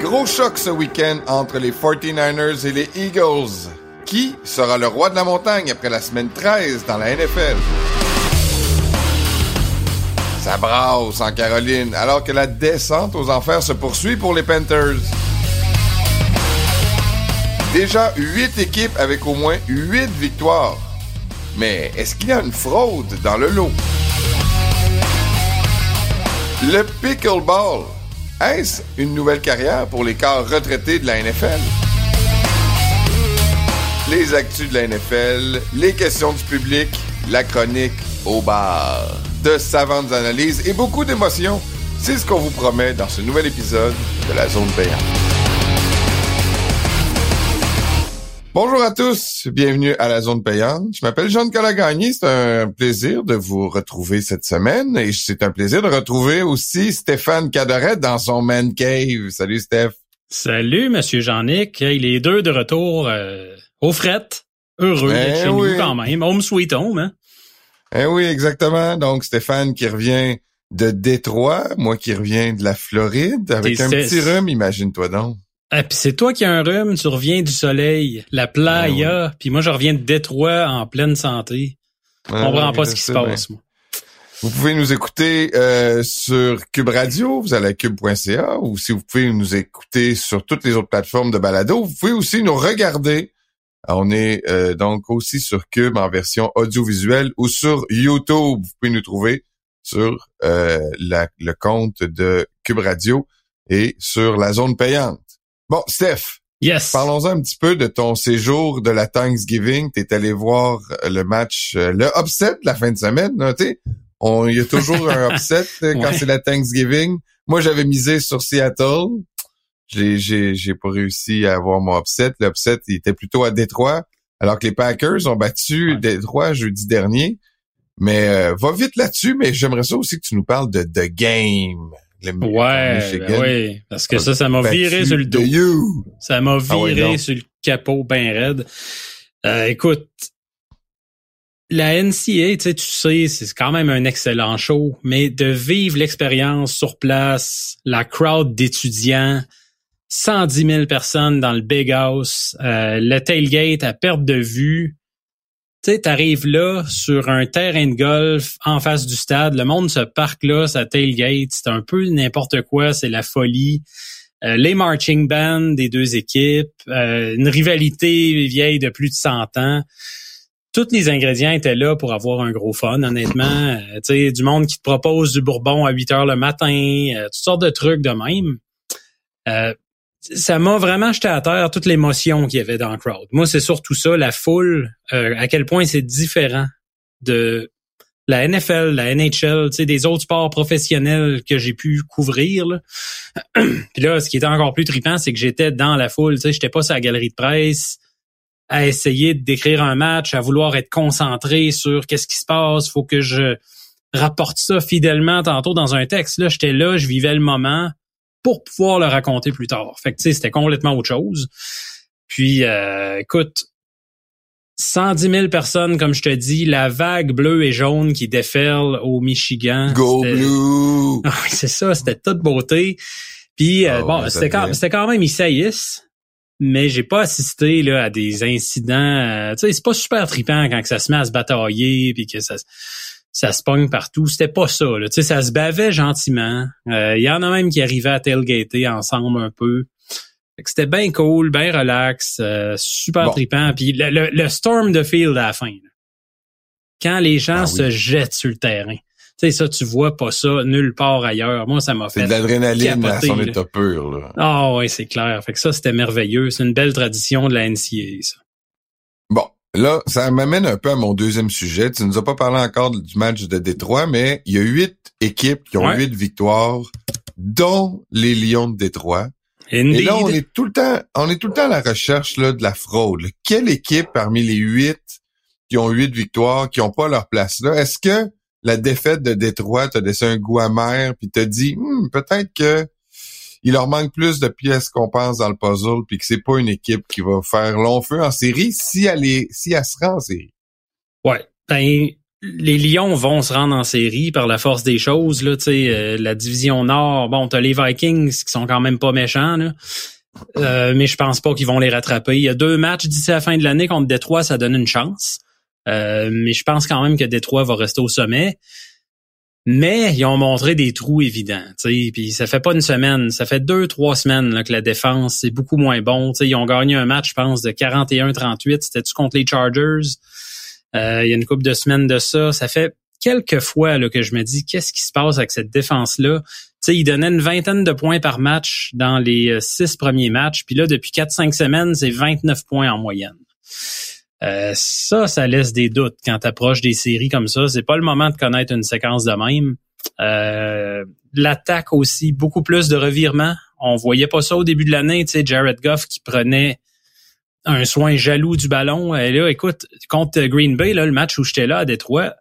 Gros choc ce week-end entre les 49ers et les Eagles. Qui sera le roi de la montagne après la semaine 13 dans la NFL? Ça brasse en Caroline alors que la descente aux enfers se poursuit pour les Panthers. Déjà 8 équipes avec au moins 8 victoires. Mais est-ce qu'il y a une fraude dans le lot? Le pickleball. Est-ce une nouvelle carrière pour les corps retraités de la NFL? Les actus de la NFL, les questions du public, la chronique au bar. De savantes analyses et beaucoup d'émotions. C'est ce qu'on vous promet dans ce nouvel épisode de la zone payante. Bonjour à tous, bienvenue à la zone payante. Je m'appelle Jean Colagagny, c'est un plaisir de vous retrouver cette semaine et c'est un plaisir de retrouver aussi Stéphane Cadoret dans son man cave. Salut Steph. Salut Monsieur Jean-Nic, il est deux de retour euh, au fret, heureux d'être chez nous quand même, home sweet home. Hein? Eh oui, exactement. Donc Stéphane qui revient de Détroit, moi qui reviens de la Floride avec un petit rhume, imagine-toi donc. Ah, puis c'est toi qui as un rhume, tu reviens du soleil, la playa, ah puis moi je reviens de Détroit en pleine santé. Je ah comprends pas ce qui se passe, moi. Vous pouvez nous écouter euh, sur Cube Radio, vous allez à cube.ca, ou si vous pouvez nous écouter sur toutes les autres plateformes de balado, vous pouvez aussi nous regarder. On est euh, donc aussi sur Cube en version audiovisuelle ou sur YouTube. Vous pouvez nous trouver sur euh, le compte de Cube Radio et sur la zone payante. Bon, Steph. Yes. Parlons-en un petit peu de ton séjour de la Thanksgiving. Tu es allé voir le match, euh, le upset de la fin de semaine. Il y a toujours un upset euh, quand c'est la Thanksgiving. Moi, j'avais misé sur Seattle. J'ai, j'ai, j'ai pas réussi à avoir mon upset. L'upset, il était plutôt à Détroit, alors que les Packers ont battu Détroit jeudi dernier. Mais euh, va vite là-dessus, mais j'aimerais ça aussi que tu nous parles de The Game ouais, ben oui, parce que ça, ça m'a viré sur le dos. Ça m'a ah viré sur le capot bien raide. Euh, écoute, la NCA, tu sais, tu sais, c'est quand même un excellent show, mais de vivre l'expérience sur place, la crowd d'étudiants, 110 000 personnes dans le big house, euh, le tailgate à perte de vue, tu sais, t'arrives là sur un terrain de golf en face du stade, le monde se parque là, ça tailgate, c'est un peu n'importe quoi, c'est la folie. Euh, les marching bands des deux équipes, euh, une rivalité vieille de plus de 100 ans. Tous les ingrédients étaient là pour avoir un gros fun, honnêtement. Euh, tu sais, du monde qui te propose du bourbon à 8 heures le matin, toutes sortes de trucs de même ça m'a vraiment jeté à terre toute l'émotion qu'il y avait dans le crowd. Moi, c'est surtout ça, la foule, euh, à quel point c'est différent de la NFL, la NHL, des autres sports professionnels que j'ai pu couvrir. Là. Puis là, ce qui était encore plus trippant, c'est que j'étais dans la foule, sais, j'étais pas sur la galerie de presse à essayer de décrire un match, à vouloir être concentré sur qu'est-ce qui se passe, faut que je rapporte ça fidèlement tantôt dans un texte. Là, j'étais là, je vivais le moment pour pouvoir le raconter plus tard. Fait que tu sais, c'était complètement autre chose. Puis, euh, écoute, 110 000 personnes, comme je te dis, la vague bleue et jaune qui déferle au Michigan. Go blue! Ah c'est ça, c'était toute beauté. Puis, euh, ah bon, c'était quand, quand, même Isaïs, mais j'ai pas assisté là, à des incidents. Euh, tu sais, c'est pas super trippant quand ça se met à se batailler, puis que ça ça se pogne partout. C'était pas ça. Là. Tu sais, ça se bavait gentiment. Il euh, y en a même qui arrivaient à tailgater ensemble un peu. C'était bien cool, bien relax, euh, super trippant. Puis le, storm de field à la fin. Quand les gens ah se jettent sur le terrain. Tu sais, ça, tu vois pas ça nulle part ailleurs. Moi, ça m'a fait. C'est de l'adrénaline à son état pur, là. Ah oui, c'est clair. Fait que ça, c'était merveilleux. C'est une belle tradition de la NCA, ça. Là, ça m'amène un peu à mon deuxième sujet. Tu nous as pas parlé encore du match de Détroit, mais il y a huit équipes qui ont huit victoires, dont les Lions de Détroit. Et là, on est tout le temps, on est tout le temps à la recherche là, de la fraude. Quelle équipe parmi les huit qui ont huit victoires, qui ont pas leur place là? Est-ce que la défaite de Détroit t'a laissé un goût amer puis t'a dit hmm, peut-être que il leur manque plus de pièces qu'on pense dans le puzzle, puis que c'est pas une équipe qui va faire long feu en série si elle est, si elle se rend en série. Ouais. Ben, les Lions vont se rendre en série par la force des choses. Là, euh, la division Nord, bon, t'as les Vikings qui sont quand même pas méchants. Euh, mais je pense pas qu'ils vont les rattraper. Il y a deux matchs d'ici la fin de l'année contre Détroit, ça donne une chance. Euh, mais je pense quand même que Détroit va rester au sommet. Mais ils ont montré des trous évidents. Puis ça fait pas une semaine, ça fait deux, trois semaines là, que la défense c'est beaucoup moins bon. T'sais, ils ont gagné un match, je pense, de 41-38. C'était-tu contre les Chargers? Euh, il y a une couple de semaines de ça. Ça fait quelques fois que je me dis qu'est-ce qui se passe avec cette défense-là? ils donnaient une vingtaine de points par match dans les euh, six premiers matchs. Puis là, depuis quatre, cinq semaines, c'est 29 points en moyenne. Euh, ça, ça laisse des doutes quand tu approches des séries comme ça. C'est pas le moment de connaître une séquence de même. L'attaque aussi, beaucoup plus de revirements. On voyait pas ça au début de l'année. Tu sais, Jared Goff qui prenait un soin jaloux du ballon. Et là, écoute, contre Green Bay, là, le match où j'étais là à Détroit,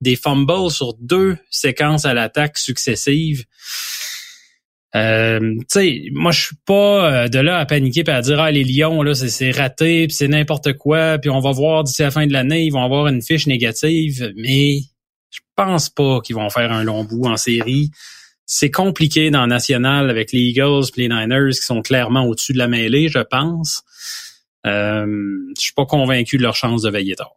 des fumbles sur deux séquences à l'attaque successives. Euh, tu sais, moi je suis pas euh, de là à paniquer et à dire ah les Lions là c'est raté puis c'est n'importe quoi puis on va voir d'ici la fin de l'année ils vont avoir une fiche négative mais je pense pas qu'ils vont faire un long bout en série. C'est compliqué dans national avec les Eagles et les Niners qui sont clairement au-dessus de la mêlée, je pense. Euh, je suis pas convaincu de leur chance de veiller tard.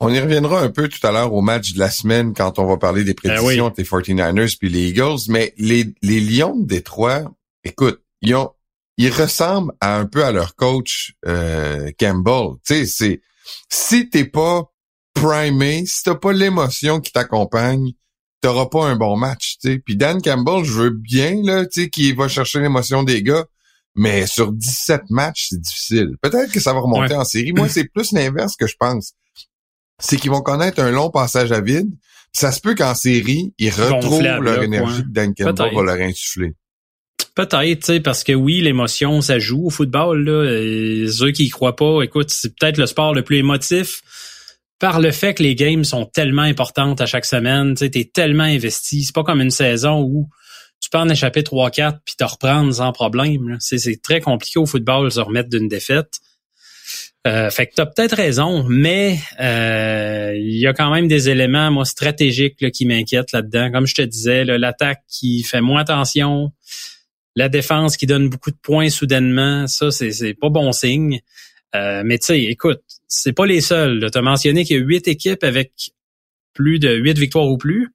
On y reviendra un peu tout à l'heure au match de la semaine quand on va parler des ben prédictions entre les 49ers puis les Eagles, mais les, les Lions de Détroit, écoute, ils ont ils ressemblent un peu à leur coach euh, Campbell. Tu sais, c'est si t'es pas primé, si t'as pas l'émotion qui t'accompagne, t'auras pas un bon match. Tu sais. Puis Dan Campbell, je veux bien là, tu sais, qu'il va chercher l'émotion des gars, mais sur 17 matchs, c'est difficile. Peut-être que ça va remonter en série. Moi, c'est plus l'inverse que je pense. C'est qu'ils vont connaître un long passage à vide. Ça se peut qu'en série, ils retrouvent leur énergie que Dan Campbell va leur insuffler. Peut-être, tu sais, parce que oui, l'émotion, ça joue au football. Là. ceux qui y croient pas, écoute, c'est peut-être le sport le plus émotif par le fait que les games sont tellement importantes à chaque semaine. Tu sais, t'es tellement investi. C'est pas comme une saison où tu peux en échapper 3-4 puis te reprendre sans problème. C'est très compliqué au football de se remettre d'une défaite. Euh, fait que tu as peut-être raison, mais euh, il y a quand même des éléments moi stratégiques là, qui m'inquiètent là-dedans. Comme je te disais, l'attaque qui fait moins attention, la défense qui donne beaucoup de points soudainement, ça c'est pas bon signe. Euh, mais tu sais, écoute, c'est pas les seuls. Tu as mentionné qu'il y a huit équipes avec plus de huit victoires ou plus.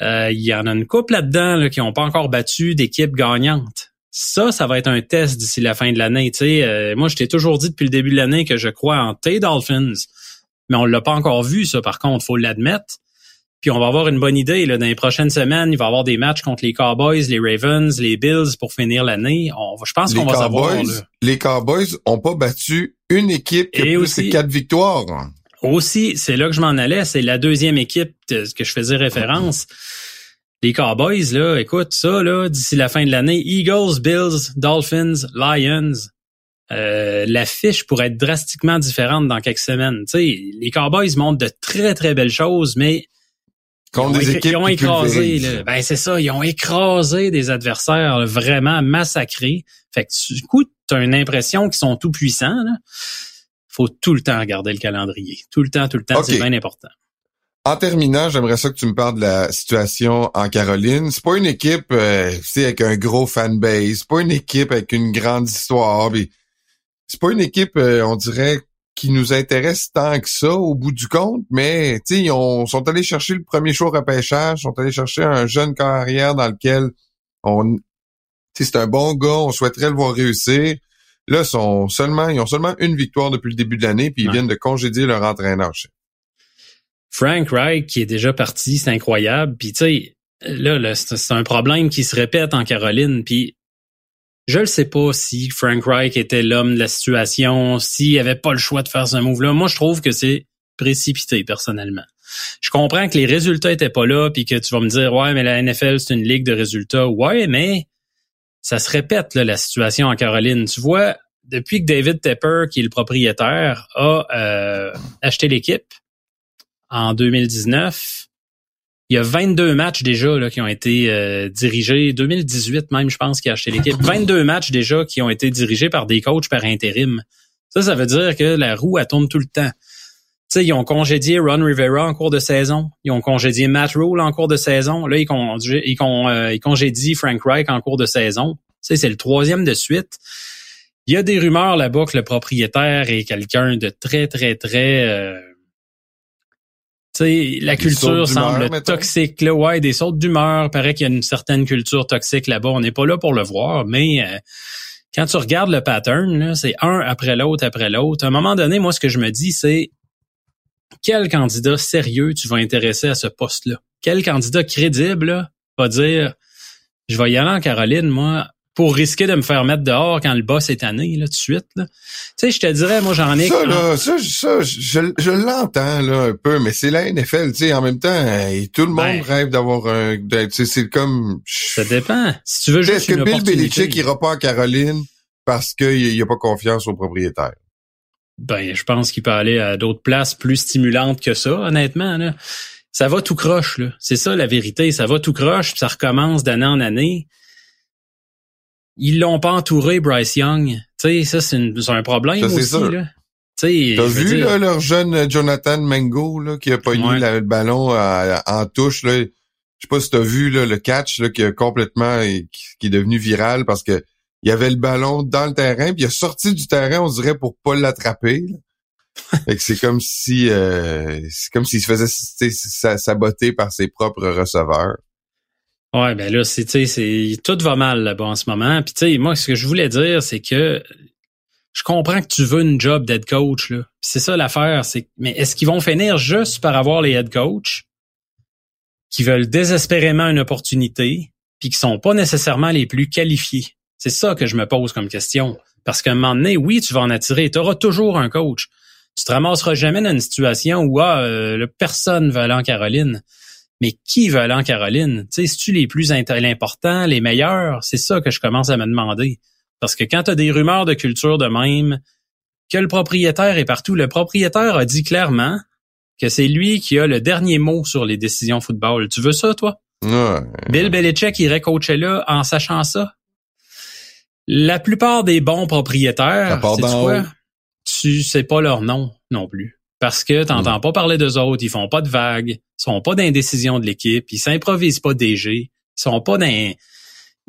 Euh, il y en a une couple là-dedans qui n'ont pas encore battu d'équipes gagnantes. Ça, ça va être un test d'ici la fin de l'année. Euh, moi, je t'ai toujours dit depuis le début de l'année que je crois en T Dolphins, mais on l'a pas encore vu, ça, par contre, faut l'admettre. Puis on va avoir une bonne idée. Là, dans les prochaines semaines, il va y avoir des matchs contre les Cowboys, les Ravens, les Bills pour finir l'année. je pense qu'on va savoir. Les Cowboys ont pas battu une équipe qui a plus aussi, quatre victoires. Aussi, c'est là que je m'en allais. C'est la deuxième équipe que je faisais référence. Les Cowboys, là, écoute, ça, là, d'ici la fin de l'année, Eagles, Bills, Dolphins, Lions, euh, la fiche pourrait être drastiquement différente dans quelques semaines. Tu sais, les Cowboys montrent de très, très belles choses, mais ils ont, des équipes ont écrasé, ben c'est ça, ils ont écrasé des adversaires vraiment massacrés. Fait que du coup, tu as une impression qu'ils sont tout puissants. Là faut tout le temps regarder le calendrier. Tout le temps, tout le temps, c'est bien important. En terminant, j'aimerais ça que tu me parles de la situation en Caroline. C'est pas une équipe, euh, avec un gros fanbase. C'est pas une équipe avec une grande histoire. C'est pas une équipe, euh, on dirait, qui nous intéresse tant que ça au bout du compte. Mais tu sais, ils sont allés chercher le premier choix repêchage, sont allés chercher un jeune carrière dans lequel on, c'est un bon gars, on souhaiterait le voir réussir. Là, sont seulement, ils ont seulement une victoire depuis le début de l'année, puis ils viennent de congédier leur entraîneur. Frank Reich qui est déjà parti, c'est incroyable. Puis tu sais, là, c'est un problème qui se répète en Caroline. Puis je ne sais pas si Frank Reich était l'homme de la situation, s'il avait pas le choix de faire ce move-là. Moi, je trouve que c'est précipité personnellement. Je comprends que les résultats étaient pas là, puis que tu vas me dire ouais, mais la NFL c'est une ligue de résultats. Ouais, mais ça se répète là, la situation en Caroline. Tu vois, depuis que David Tepper, qui est le propriétaire, a euh, acheté l'équipe en 2019, il y a 22 matchs déjà là, qui ont été euh, dirigés, 2018 même, je pense, qu'il a acheté l'équipe. 22 matchs déjà qui ont été dirigés par des coachs par intérim. Ça, ça veut dire que la roue, elle tourne tout le temps. sais, ils ont congédié Ron Rivera en cours de saison. Ils ont congédié Matt Rule en cours de saison. Là, ils, euh, ils, congédient Frank Reich en cours de saison. C'est le troisième de suite. Il y a des rumeurs là-bas que le propriétaire est quelqu'un de très, très, très... Euh, sais, la culture semble toxique. Là, ouais, des sortes d'humeur. Paraît qu'il y a une certaine culture toxique là-bas. On n'est pas là pour le voir, mais... Euh, quand tu regardes le pattern, c'est un après l'autre, après l'autre. À un moment donné, moi, ce que je me dis, c'est quel candidat sérieux tu vas intéresser à ce poste-là? Quel candidat crédible va dire je vais y aller en Caroline, moi, pour risquer de me faire mettre dehors quand le boss est tanné, là, tout de suite. Tu sais, je te dirais, moi, j'en ai... Ça, là, ça, ça je, je l'entends, là, un peu, mais c'est la NFL, tu sais, en même temps, tout le monde ben. rêve d'avoir un... C'est comme... Ça dépend. Si tu veux juste Est-ce que Bill Belichick ira pas en Caroline parce qu'il n'y a pas confiance au propriétaire? Ben, je pense qu'il peut aller à d'autres places plus stimulantes que ça, honnêtement. Là. Ça va tout croche, là. C'est ça la vérité. Ça va tout croche, puis ça recommence d'année en année. Ils l'ont pas entouré, Bryce Young. Tu sais, ça, c'est un problème aussi, là. T'as vu là, leur jeune Jonathan Mengo là, qui a pogné ouais. le ballon en touche là. Je sais pas si t'as vu là, le catch là, qui a complètement qui, est devenu viral parce que il y avait le ballon dans le terrain, puis il a sorti du terrain, on dirait, pour pas l'attraper. c'est comme si euh, c'est comme s'il se faisait saboter par ses propres receveurs. Ouais, ben là, c'est, tout va mal là-bas en ce moment. Puis tu sais, moi, ce que je voulais dire, c'est que je comprends que tu veux une job d'head coach là. C'est ça l'affaire, c'est mais est-ce qu'ils vont finir juste par avoir les head coach qui veulent désespérément une opportunité, puis qui sont pas nécessairement les plus qualifiés? C'est ça que je me pose comme question. Parce qu'à un moment donné, oui, tu vas en attirer. Tu auras toujours un coach. Tu te ramasseras jamais dans une situation où ah, euh, personne veut aller en Caroline. Mais qui veut aller en Caroline? Tu sais, tu les plus importants, les meilleurs, c'est ça que je commence à me demander. Parce que quand tu as des rumeurs de culture de même, que le propriétaire est partout, le propriétaire a dit clairement que c'est lui qui a le dernier mot sur les décisions football. Tu veux ça, toi? Ouais. Bill Belichick irait coacher là en sachant ça? La plupart des bons propriétaires, quoi? tu sais pas leur nom non plus. Parce que t'entends mm. pas parler d'eux autres, ils font pas de vagues, ils sont pas d'indécision de l'équipe, ils s'improvisent pas DG, ils sont pas dans...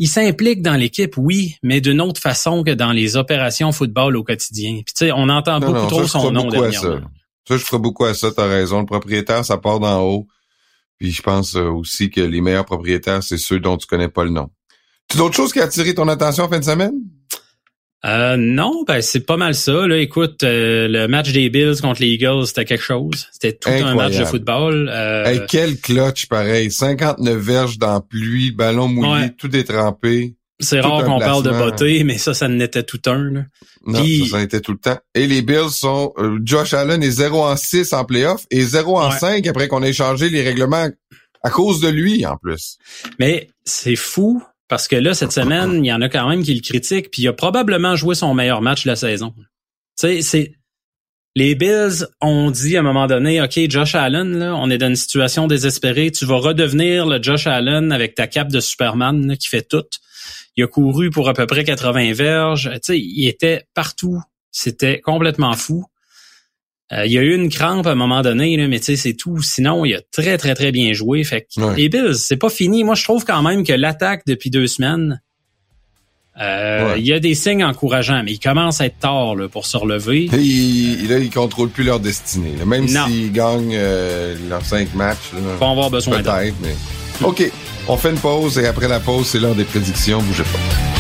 Ils s'impliquent dans l'équipe, oui, mais d'une autre façon que dans les opérations football au quotidien. Puis tu sais, on entend beaucoup trop son nom dernièrement. Ça. ça, je ferai beaucoup à ça, t'as raison. Le propriétaire, ça part d'en haut. Puis je pense euh, aussi que les meilleurs propriétaires, c'est ceux dont tu connais pas le nom. Tu d'autres choses qui a attiré ton attention en fin de semaine? Euh, non, ben c'est pas mal ça. Là, écoute, euh, le match des Bills contre les Eagles, c'était quelque chose. C'était tout un match de football. Euh, hey, quel clutch pareil. 59 verges dans pluie, ballon mouillé, tout détrempé. C'est rare qu'on parle de beauté, mais ça, ça n'était tout un. Là. Non, ça, ça était tout le temps. Et les Bills sont... Euh, Josh Allen est 0 en 6 en playoff et 0 en 5 après qu'on ait changé les règlements à cause de lui, en plus. Mais c'est fou parce que là, cette semaine, il y en a quand même qui le critiquent, puis il a probablement joué son meilleur match de la saison. Tu sais, c'est les Bills ont dit à un moment donné, OK, Josh Allen, là, on est dans une situation désespérée. Tu vas redevenir le Josh Allen avec ta cape de Superman qui fait tout. Il a couru pour à peu près 80 verges. Tu sais, il était partout. C'était complètement fou. Euh, il y a eu une crampe à un moment donné, là, mais tu sais, c'est tout. Sinon, il a très, très, très bien joué. Fait que les Bills, c'est pas fini. Moi, je trouve quand même que l'attaque depuis deux semaines, euh, il y a des signes encourageants, mais il commence à être tard là, pour se relever. Et il, là, ils contrôlent plus leur destinée. Même s'ils gagnent euh, leurs cinq matchs. Là, Ils avoir besoin Peut-être, mais... OK, on fait une pause et après la pause, c'est l'heure des prédictions. Bougez pas.